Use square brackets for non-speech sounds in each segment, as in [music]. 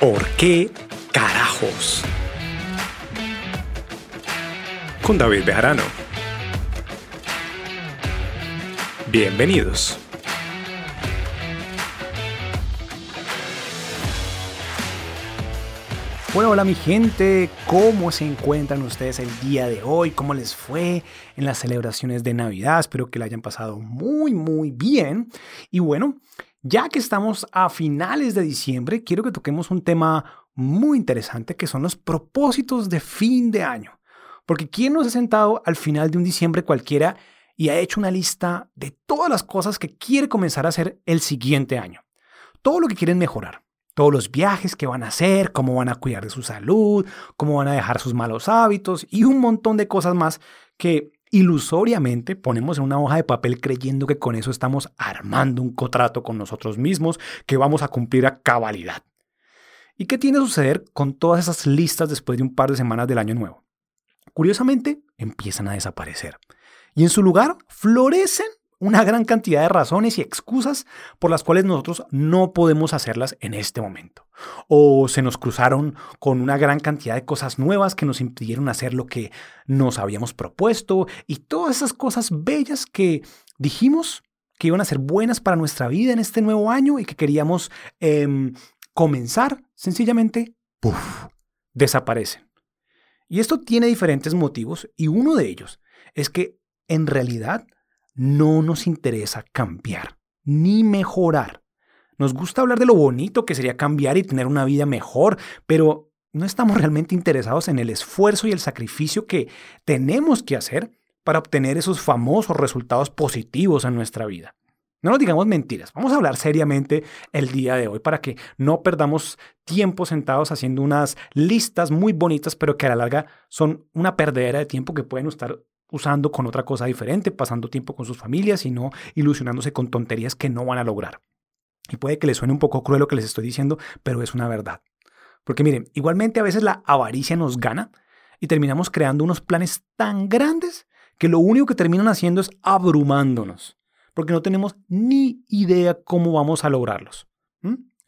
¿Por qué carajos? Con David Bejarano. Bienvenidos. Bueno, hola mi gente, ¿cómo se encuentran ustedes el día de hoy? ¿Cómo les fue en las celebraciones de Navidad? Espero que la hayan pasado muy, muy bien. Y bueno, ya que estamos a finales de diciembre, quiero que toquemos un tema muy interesante que son los propósitos de fin de año. Porque ¿quién no se ha sentado al final de un diciembre cualquiera y ha hecho una lista de todas las cosas que quiere comenzar a hacer el siguiente año? Todo lo que quieren mejorar. Todos los viajes que van a hacer, cómo van a cuidar de su salud, cómo van a dejar sus malos hábitos y un montón de cosas más que ilusoriamente ponemos en una hoja de papel creyendo que con eso estamos armando un contrato con nosotros mismos que vamos a cumplir a cabalidad. ¿Y qué tiene que suceder con todas esas listas después de un par de semanas del año nuevo? Curiosamente, empiezan a desaparecer. Y en su lugar florecen una gran cantidad de razones y excusas por las cuales nosotros no podemos hacerlas en este momento. O se nos cruzaron con una gran cantidad de cosas nuevas que nos impidieron hacer lo que nos habíamos propuesto y todas esas cosas bellas que dijimos que iban a ser buenas para nuestra vida en este nuevo año y que queríamos em, comenzar, sencillamente, desaparecen. Y esto tiene diferentes motivos y uno de ellos es que en realidad no nos interesa cambiar ni mejorar. Nos gusta hablar de lo bonito que sería cambiar y tener una vida mejor, pero no estamos realmente interesados en el esfuerzo y el sacrificio que tenemos que hacer para obtener esos famosos resultados positivos en nuestra vida. No nos digamos mentiras, vamos a hablar seriamente el día de hoy para que no perdamos tiempo sentados haciendo unas listas muy bonitas, pero que a la larga son una perdedera de tiempo que pueden estar usando con otra cosa diferente, pasando tiempo con sus familias y no ilusionándose con tonterías que no van a lograr. Y puede que les suene un poco cruel lo que les estoy diciendo, pero es una verdad. Porque miren, igualmente a veces la avaricia nos gana y terminamos creando unos planes tan grandes que lo único que terminan haciendo es abrumándonos, porque no tenemos ni idea cómo vamos a lograrlos.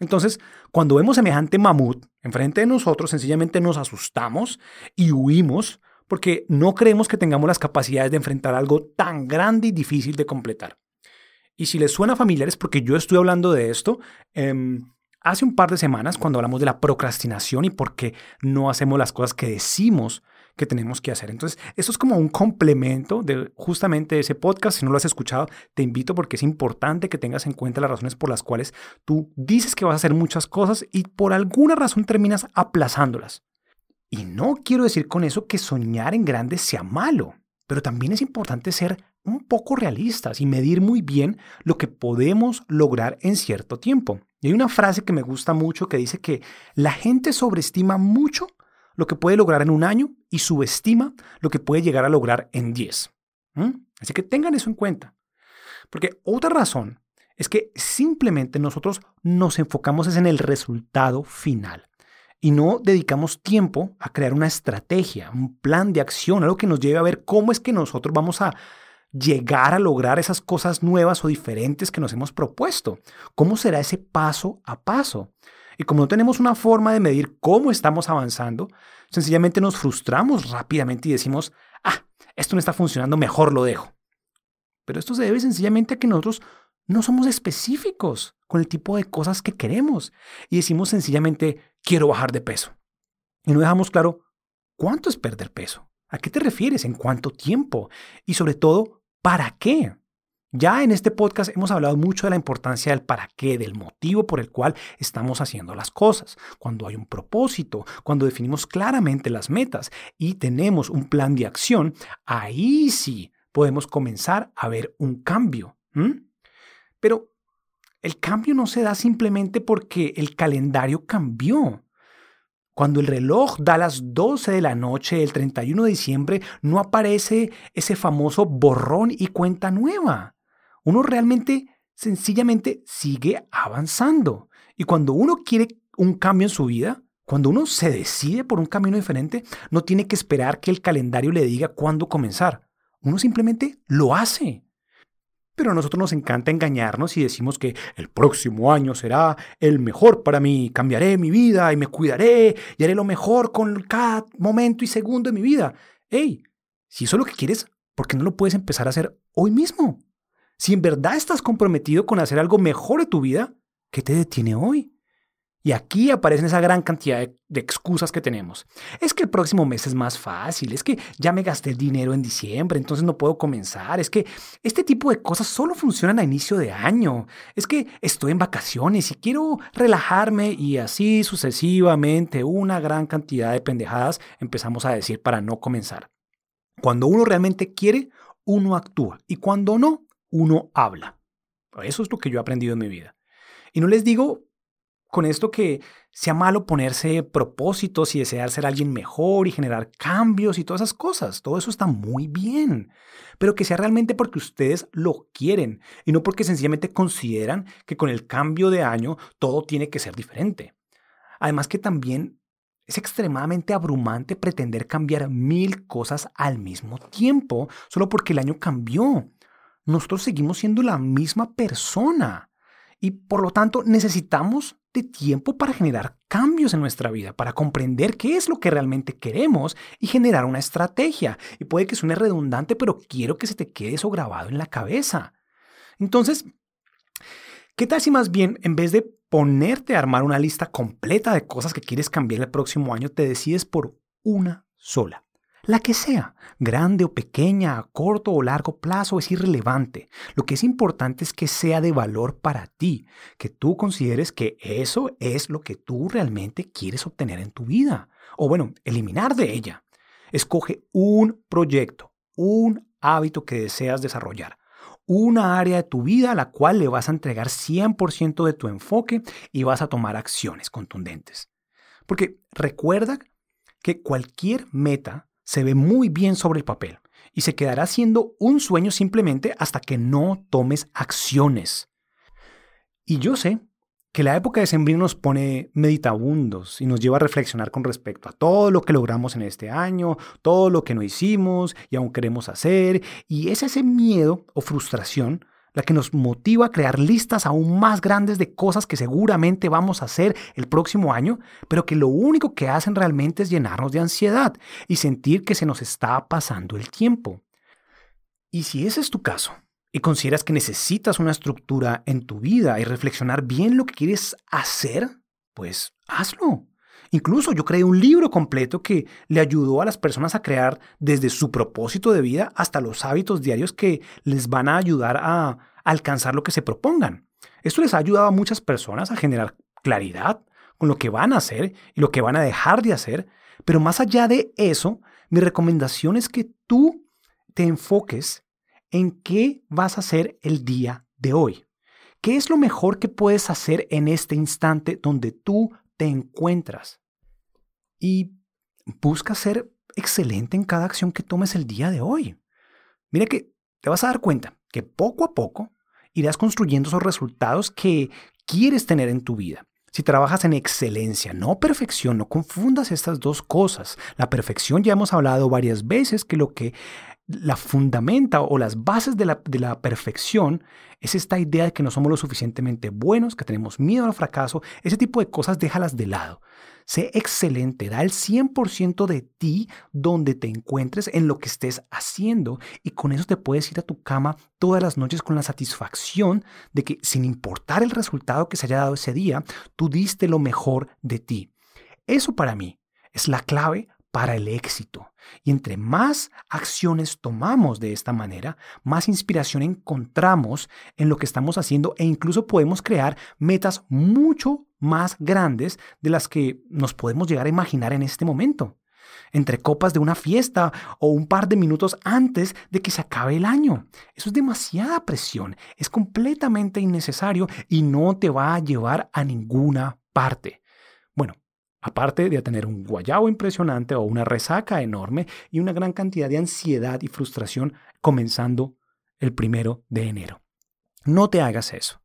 Entonces, cuando vemos semejante mamut enfrente de nosotros, sencillamente nos asustamos y huimos porque no creemos que tengamos las capacidades de enfrentar algo tan grande y difícil de completar. Y si les suena familiar es porque yo estoy hablando de esto em, hace un par de semanas cuando hablamos de la procrastinación y por qué no hacemos las cosas que decimos que tenemos que hacer. Entonces, esto es como un complemento de justamente ese podcast. Si no lo has escuchado, te invito porque es importante que tengas en cuenta las razones por las cuales tú dices que vas a hacer muchas cosas y por alguna razón terminas aplazándolas. Y no quiero decir con eso que soñar en grande sea malo, pero también es importante ser un poco realistas y medir muy bien lo que podemos lograr en cierto tiempo. Y hay una frase que me gusta mucho que dice que la gente sobreestima mucho lo que puede lograr en un año y subestima lo que puede llegar a lograr en 10. Así que tengan eso en cuenta. Porque otra razón es que simplemente nosotros nos enfocamos en el resultado final y no dedicamos tiempo a crear una estrategia, un plan de acción, algo que nos lleve a ver cómo es que nosotros vamos a llegar a lograr esas cosas nuevas o diferentes que nos hemos propuesto. ¿Cómo será ese paso a paso? Y como no tenemos una forma de medir cómo estamos avanzando, sencillamente nos frustramos rápidamente y decimos, ah, esto no está funcionando, mejor lo dejo. Pero esto se debe sencillamente a que nosotros no somos específicos con el tipo de cosas que queremos y decimos sencillamente, quiero bajar de peso. Y no dejamos claro cuánto es perder peso, a qué te refieres, en cuánto tiempo y sobre todo, ¿para qué? Ya en este podcast hemos hablado mucho de la importancia del para qué, del motivo por el cual estamos haciendo las cosas, cuando hay un propósito, cuando definimos claramente las metas y tenemos un plan de acción, ahí sí podemos comenzar a ver un cambio. Pero el cambio no se da simplemente porque el calendario cambió. Cuando el reloj da las 12 de la noche del 31 de diciembre, no aparece ese famoso borrón y cuenta nueva. Uno realmente, sencillamente, sigue avanzando. Y cuando uno quiere un cambio en su vida, cuando uno se decide por un camino diferente, no tiene que esperar que el calendario le diga cuándo comenzar. Uno simplemente lo hace. Pero a nosotros nos encanta engañarnos y decimos que el próximo año será el mejor para mí, cambiaré mi vida y me cuidaré y haré lo mejor con cada momento y segundo de mi vida. ¡Ey! Si eso es lo que quieres, ¿por qué no lo puedes empezar a hacer hoy mismo? Si en verdad estás comprometido con hacer algo mejor de tu vida, ¿qué te detiene hoy? Y aquí aparecen esa gran cantidad de, excusas que tenemos. Es que el próximo mes es más fácil, es que ya me gasté el dinero en diciembre, entonces no puedo comenzar, es que este tipo de cosas solo funcionan a inicio de año, es que estoy en vacaciones y quiero relajarme y así sucesivamente una gran cantidad de pendejadas empezamos a decir para no comenzar. Cuando uno realmente quiere, uno actúa y cuando no, uno habla. Eso es lo que yo he aprendido en mi vida. Y no les digo con esto que sea malo ponerse propósitos y desear ser alguien mejor y generar cambios y todas esas cosas. Todo eso está muy bien. Pero que sea realmente porque ustedes lo quieren y no porque sencillamente consideran que con el cambio de año todo tiene que ser diferente. Además que también es extremadamente abrumante pretender cambiar mil cosas al mismo tiempo solo porque el año cambió. Nosotros seguimos siendo la misma persona y por lo tanto necesitamos de tiempo para generar cambios en nuestra vida, para comprender qué es lo que realmente queremos y generar una estrategia. Y puede que suene redundante, pero quiero que se te quede eso grabado en la cabeza. Entonces, ¿qué tal si más bien, en vez de ponerte a armar una lista completa de cosas que quieres cambiar el próximo año, te decides por una sola? La que sea, grande o pequeña, a corto o largo plazo, es irrelevante. Lo que es importante es que sea de valor para ti, que tú consideres que eso es lo que tú realmente quieres obtener en tu vida. O bueno, eliminar de ella. Escoge un proyecto, un hábito que deseas desarrollar, una área de tu vida a la cual le vas a entregar 100% de tu enfoque y vas a tomar acciones contundentes. Porque recuerda que cualquier meta se ve muy bien sobre el papel y se quedará siendo un sueño simplemente hasta que no tomes acciones. Y yo sé que la época de Sembrino nos pone meditabundos y nos lleva a reflexionar con respecto a todo lo que logramos en este año, todo lo que no hicimos y aún queremos hacer, y es ese miedo o frustración la que nos motiva a crear listas aún más grandes de cosas que seguramente vamos a hacer el próximo año, pero que lo único que hacen realmente es llenarnos de ansiedad y sentir que se nos está pasando el tiempo. Y si ese es tu caso, y consideras que necesitas una estructura en tu vida y reflexionar bien lo que quieres hacer, pues hazlo. Incluso yo creé un libro completo que le ayudó a las personas a crear desde su propósito de vida hasta los hábitos diarios que les van a ayudar a alcanzar lo que se propongan. Esto les ha ayudado a muchas personas a generar claridad con lo que van a hacer y lo que van a dejar de hacer. Pero más allá de eso, mi recomendación es que tú te enfoques en qué vas a hacer el día de hoy. ¿Qué es lo mejor que puedes hacer en este instante donde tú te encuentras? Y busca ser excelente en cada acción que tomes el día de hoy. Mira que te vas a dar cuenta que poco a poco irás construyendo esos resultados que quieres tener en tu vida. Si trabajas en excelencia, no perfección, no confundas estas dos cosas. La perfección ya hemos hablado varias veces que lo que la fundamenta o las bases de la, de la, perfección es esta idea de que no somos lo suficientemente buenos, que tenemos miedo al fracaso. Ese tipo de cosas déjalas de lado. Sé excelente, da el 100% de ti donde te encuentres en lo que estés haciendo y con eso te puedes ir a tu cama todas las noches con la satisfacción de que sin importar el resultado que se haya dado ese día, tú diste lo mejor de ti. Eso para mí es la clave para el éxito. Y entre más acciones tomamos de esta manera, más inspiración encontramos en lo que estamos haciendo e incluso podemos crear metas mucho más grandes de las que nos podemos llegar a imaginar en este momento. Entre copas de una fiesta o un par de minutos antes de que se acabe el año. Eso es demasiada presión, es completamente innecesario y no te va a llevar a ninguna parte. Bueno, aparte de tener un guayabo impresionante o una resaca enorme y una gran cantidad de ansiedad y frustración comenzando el primero de enero. No te hagas eso.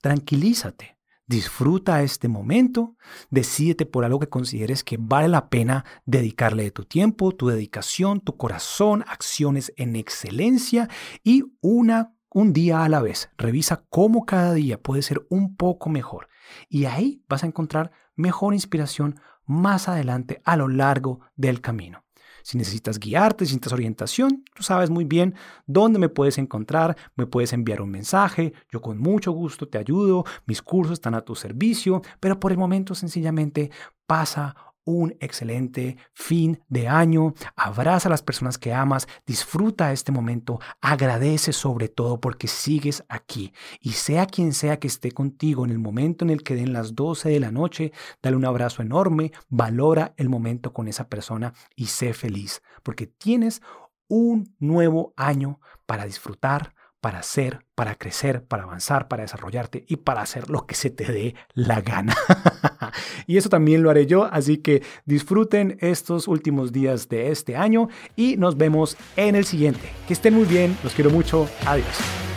Tranquilízate. Disfruta este momento, decídete por algo que consideres que vale la pena dedicarle de tu tiempo, tu dedicación, tu corazón, acciones en excelencia y una un día a la vez. Revisa cómo cada día puede ser un poco mejor. Y ahí vas a encontrar mejor inspiración más adelante a lo largo del camino. Si necesitas guiarte, si necesitas orientación, tú sabes muy bien dónde me puedes encontrar, me puedes enviar un mensaje, yo con mucho gusto te ayudo, mis cursos están a tu servicio, pero por el momento sencillamente pasa un excelente fin de año. Abraza a las personas que amas, disfruta este momento, agradece sobre todo porque sigues aquí. Y sea quien sea que esté contigo en el momento en el que den las 12 de la noche, dale un abrazo enorme, valora el momento con esa persona y sé feliz, porque tienes un nuevo año para disfrutar, para ser, para crecer, para avanzar, para desarrollarte y para hacer lo que se te dé la gana. [laughs] y eso también lo haré yo, así que disfruten estos últimos días de este año y nos vemos en el siguiente. Que estén muy bien, los quiero mucho, adiós.